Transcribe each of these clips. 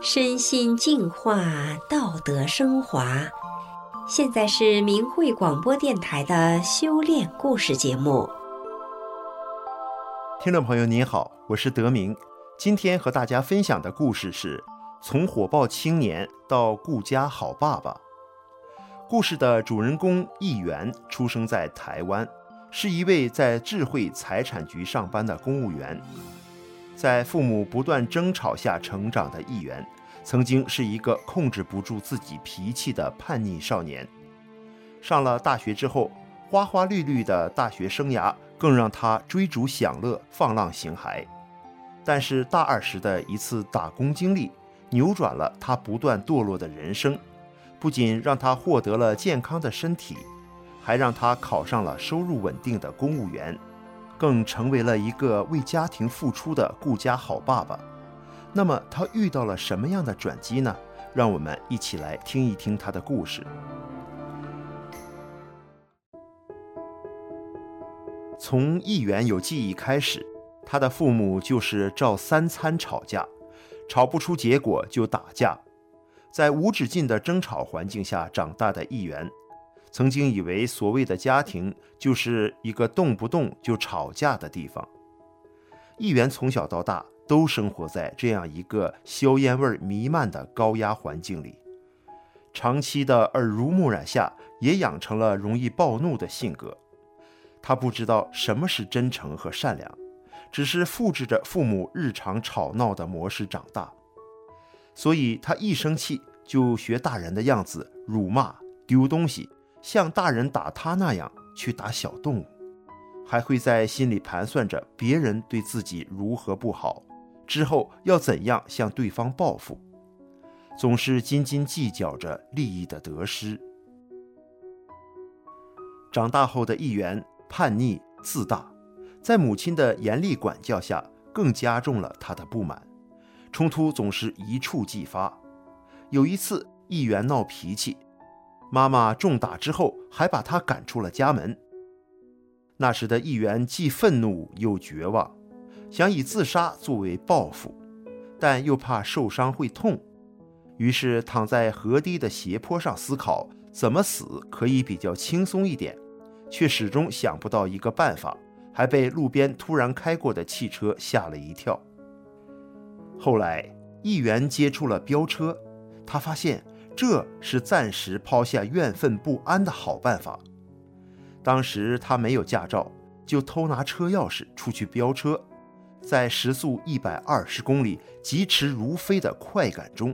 身心净化，道德升华。现在是明慧广播电台的修炼故事节目。听众朋友您好，我是德明。今天和大家分享的故事是从火爆青年到顾家好爸爸。故事的主人公议员出生在台湾，是一位在智慧财产局上班的公务员。在父母不断争吵下成长的一员，曾经是一个控制不住自己脾气的叛逆少年。上了大学之后，花花绿绿的大学生涯更让他追逐享乐、放浪形骸。但是大二时的一次打工经历，扭转了他不断堕落的人生，不仅让他获得了健康的身体，还让他考上了收入稳定的公务员。更成为了一个为家庭付出的顾家好爸爸。那么他遇到了什么样的转机呢？让我们一起来听一听他的故事。从议员有记忆开始，他的父母就是照三餐吵架，吵不出结果就打架，在无止境的争吵环境下长大的议员。曾经以为所谓的家庭就是一个动不动就吵架的地方。议员从小到大都生活在这样一个硝烟味弥漫的高压环境里，长期的耳濡目染下，也养成了容易暴怒的性格。他不知道什么是真诚和善良，只是复制着父母日常吵闹的模式长大。所以他一生气就学大人的样子，辱骂、丢东西。像大人打他那样去打小动物，还会在心里盘算着别人对自己如何不好，之后要怎样向对方报复，总是斤斤计较着利益的得失。长大后的议员叛逆自大，在母亲的严厉管教下，更加重了他的不满，冲突总是一触即发。有一次，议员闹脾气。妈妈重打之后，还把他赶出了家门。那时的议员既愤怒又绝望，想以自杀作为报复，但又怕受伤会痛，于是躺在河堤的斜坡上思考怎么死可以比较轻松一点，却始终想不到一个办法，还被路边突然开过的汽车吓了一跳。后来，议员接触了飙车，他发现。这是暂时抛下怨愤不安的好办法。当时他没有驾照，就偷拿车钥匙出去飙车，在时速一百二十公里、疾驰如飞的快感中，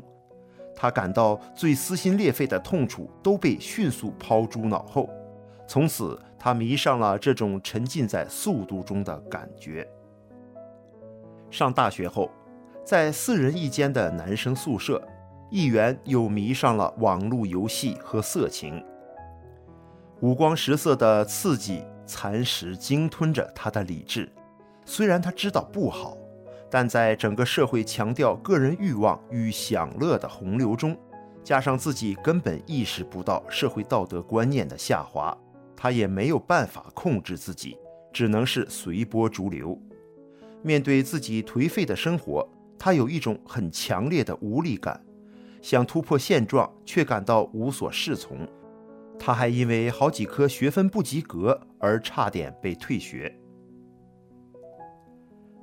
他感到最撕心裂肺的痛楚都被迅速抛诸脑后。从此，他迷上了这种沉浸在速度中的感觉。上大学后，在四人一间的男生宿舍。议员又迷上了网络游戏和色情，五光十色的刺激蚕食鲸吞着他的理智。虽然他知道不好，但在整个社会强调个人欲望与享乐的洪流中，加上自己根本意识不到社会道德观念的下滑，他也没有办法控制自己，只能是随波逐流。面对自己颓废的生活，他有一种很强烈的无力感。想突破现状，却感到无所适从。他还因为好几科学分不及格而差点被退学。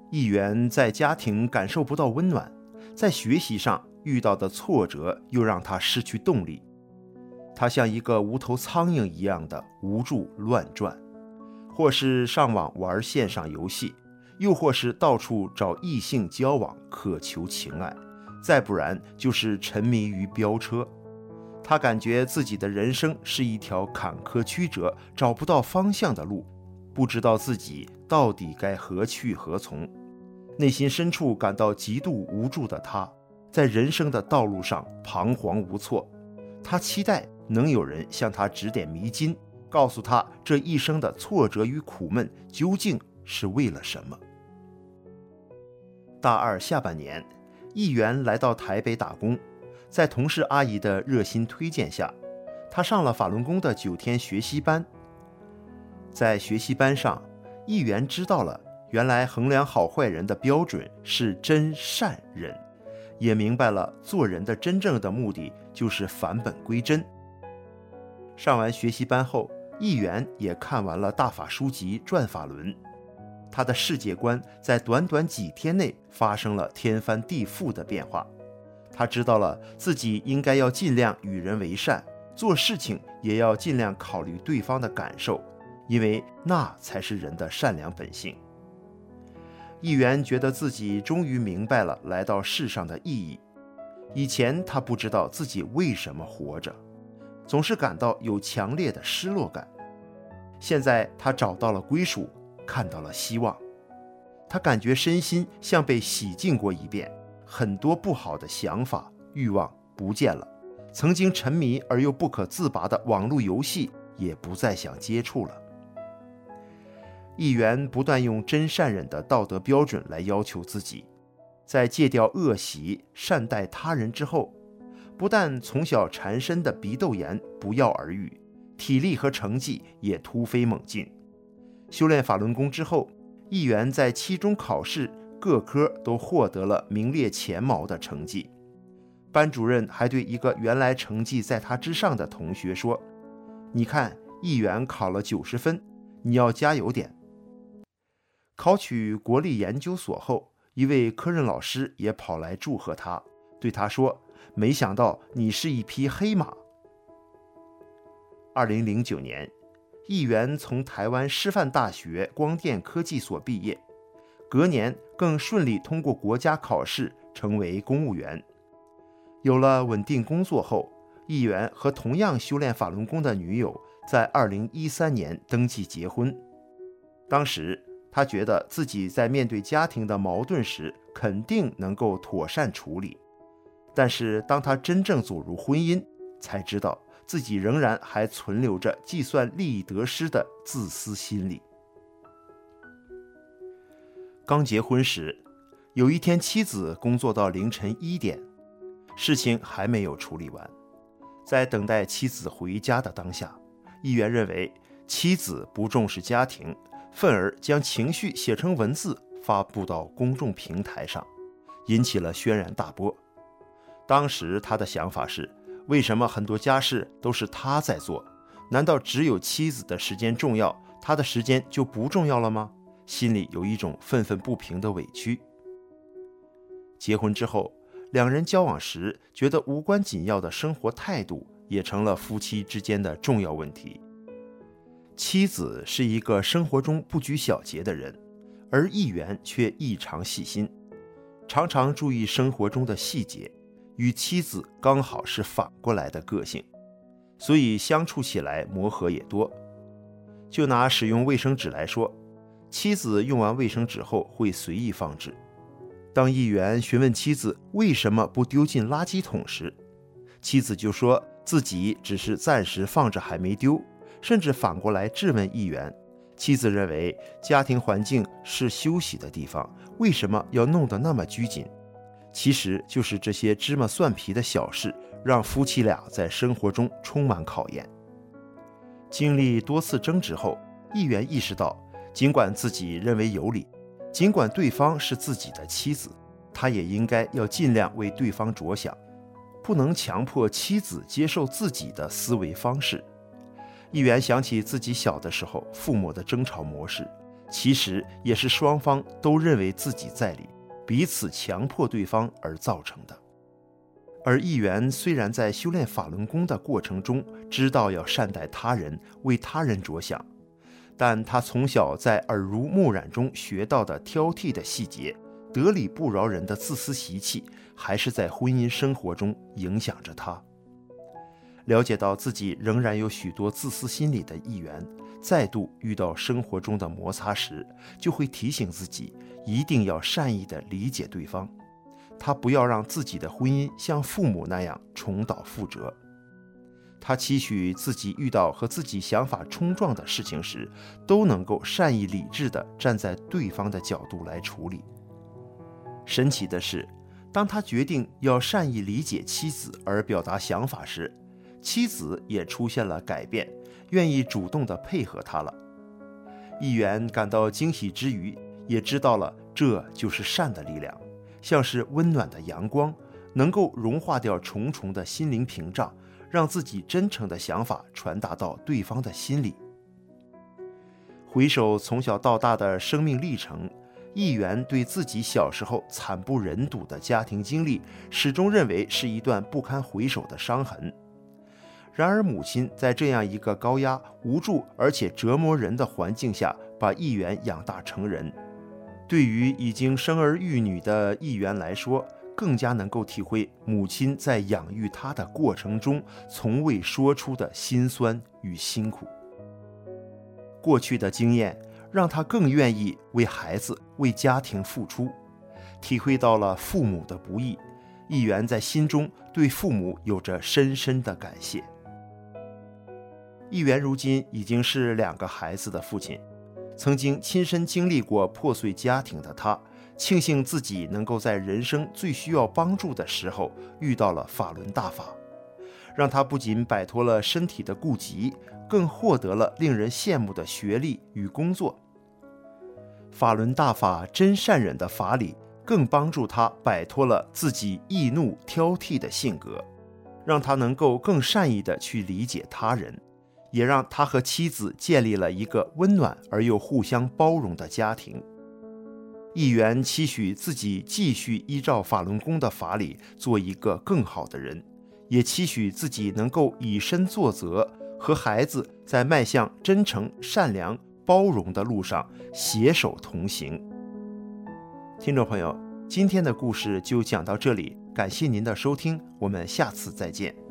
议员在家庭感受不到温暖，在学习上遇到的挫折又让他失去动力。他像一个无头苍蝇一样的无助乱转，或是上网玩线上游戏，又或是到处找异性交往，渴求情爱。再不然就是沉迷于飙车，他感觉自己的人生是一条坎坷曲折、找不到方向的路，不知道自己到底该何去何从。内心深处感到极度无助的他，在人生的道路上彷徨无措。他期待能有人向他指点迷津，告诉他这一生的挫折与苦闷究竟是为了什么。大二下半年。议员来到台北打工，在同事阿姨的热心推荐下，他上了法轮功的九天学习班。在学习班上，议员知道了原来衡量好坏人的标准是真善忍，也明白了做人的真正的目的就是返本归真。上完学习班后，议员也看完了大法书籍《转法轮》，他的世界观在短短几天内发生了天翻地覆的变化。他知道了自己应该要尽量与人为善，做事情也要尽量考虑对方的感受，因为那才是人的善良本性。议员觉得自己终于明白了来到世上的意义。以前他不知道自己为什么活着。总是感到有强烈的失落感。现在他找到了归属，看到了希望。他感觉身心像被洗净过一遍，很多不好的想法、欲望不见了。曾经沉迷而又不可自拔的网络游戏也不再想接触了。议员不断用真善忍的道德标准来要求自己，在戒掉恶习、善待他人之后。不但从小缠身的鼻窦炎不药而愈，体力和成绩也突飞猛进。修炼法轮功之后，议员在期中考试各科都获得了名列前茅的成绩。班主任还对一个原来成绩在他之上的同学说：“你看，议员考了九十分，你要加油点。”考取国立研究所后，一位科任老师也跑来祝贺他，对他说。没想到你是一匹黑马。二零零九年，议员从台湾师范大学光电科技所毕业，隔年更顺利通过国家考试，成为公务员。有了稳定工作后，议员和同样修炼法轮功的女友在二零一三年登记结婚。当时他觉得自己在面对家庭的矛盾时，肯定能够妥善处理。但是，当他真正走入婚姻，才知道自己仍然还存留着计算利益得失的自私心理。刚结婚时，有一天妻子工作到凌晨一点，事情还没有处理完。在等待妻子回家的当下，议员认为妻子不重视家庭，愤而将情绪写成文字发布到公众平台上，引起了轩然大波。当时他的想法是：为什么很多家事都是他在做？难道只有妻子的时间重要，他的时间就不重要了吗？心里有一种愤愤不平的委屈。结婚之后，两人交往时觉得无关紧要的生活态度，也成了夫妻之间的重要问题。妻子是一个生活中不拘小节的人，而议员却异常细心，常常注意生活中的细节。与妻子刚好是反过来的个性，所以相处起来磨合也多。就拿使用卫生纸来说，妻子用完卫生纸后会随意放置。当议员询问妻子为什么不丢进垃圾桶时，妻子就说自己只是暂时放着还没丢，甚至反过来质问议员：妻子认为家庭环境是休息的地方，为什么要弄得那么拘谨？其实就是这些芝麻蒜皮的小事，让夫妻俩在生活中充满考验。经历多次争执后，议员意识到，尽管自己认为有理，尽管对方是自己的妻子，他也应该要尽量为对方着想，不能强迫妻子接受自己的思维方式。议员想起自己小的时候父母的争吵模式，其实也是双方都认为自己在理。彼此强迫对方而造成的。而议员虽然在修炼法轮功的过程中知道要善待他人、为他人着想，但他从小在耳濡目染中学到的挑剔的细节、得理不饶人的自私习气，还是在婚姻生活中影响着他。了解到自己仍然有许多自私心理的议员，再度遇到生活中的摩擦时，就会提醒自己。一定要善意地理解对方，他不要让自己的婚姻像父母那样重蹈覆辙。他期许自己遇到和自己想法冲撞的事情时，都能够善意理智地站在对方的角度来处理。神奇的是，当他决定要善意理解妻子而表达想法时，妻子也出现了改变，愿意主动地配合他了。议员感到惊喜之余，也知道了，这就是善的力量，像是温暖的阳光，能够融化掉重重的心灵屏障，让自己真诚的想法传达到对方的心里。回首从小到大的生命历程，议员对自己小时候惨不忍睹的家庭经历，始终认为是一段不堪回首的伤痕。然而，母亲在这样一个高压、无助而且折磨人的环境下，把议员养大成人。对于已经生儿育女的议员来说，更加能够体会母亲在养育他的过程中从未说出的辛酸与辛苦。过去的经验让他更愿意为孩子、为家庭付出，体会到了父母的不易。议员在心中对父母有着深深的感谢。议员如今已经是两个孩子的父亲，曾经亲身经历过破碎家庭的他，庆幸自己能够在人生最需要帮助的时候遇到了法轮大法，让他不仅摆脱了身体的痼疾，更获得了令人羡慕的学历与工作。法轮大法真善忍的法理，更帮助他摆脱了自己易怒挑剔的性格，让他能够更善意地去理解他人。也让他和妻子建立了一个温暖而又互相包容的家庭。议员期许自己继续依照法轮功的法理做一个更好的人，也期许自己能够以身作则，和孩子在迈向真诚、善良、包容的路上携手同行。听众朋友，今天的故事就讲到这里，感谢您的收听，我们下次再见。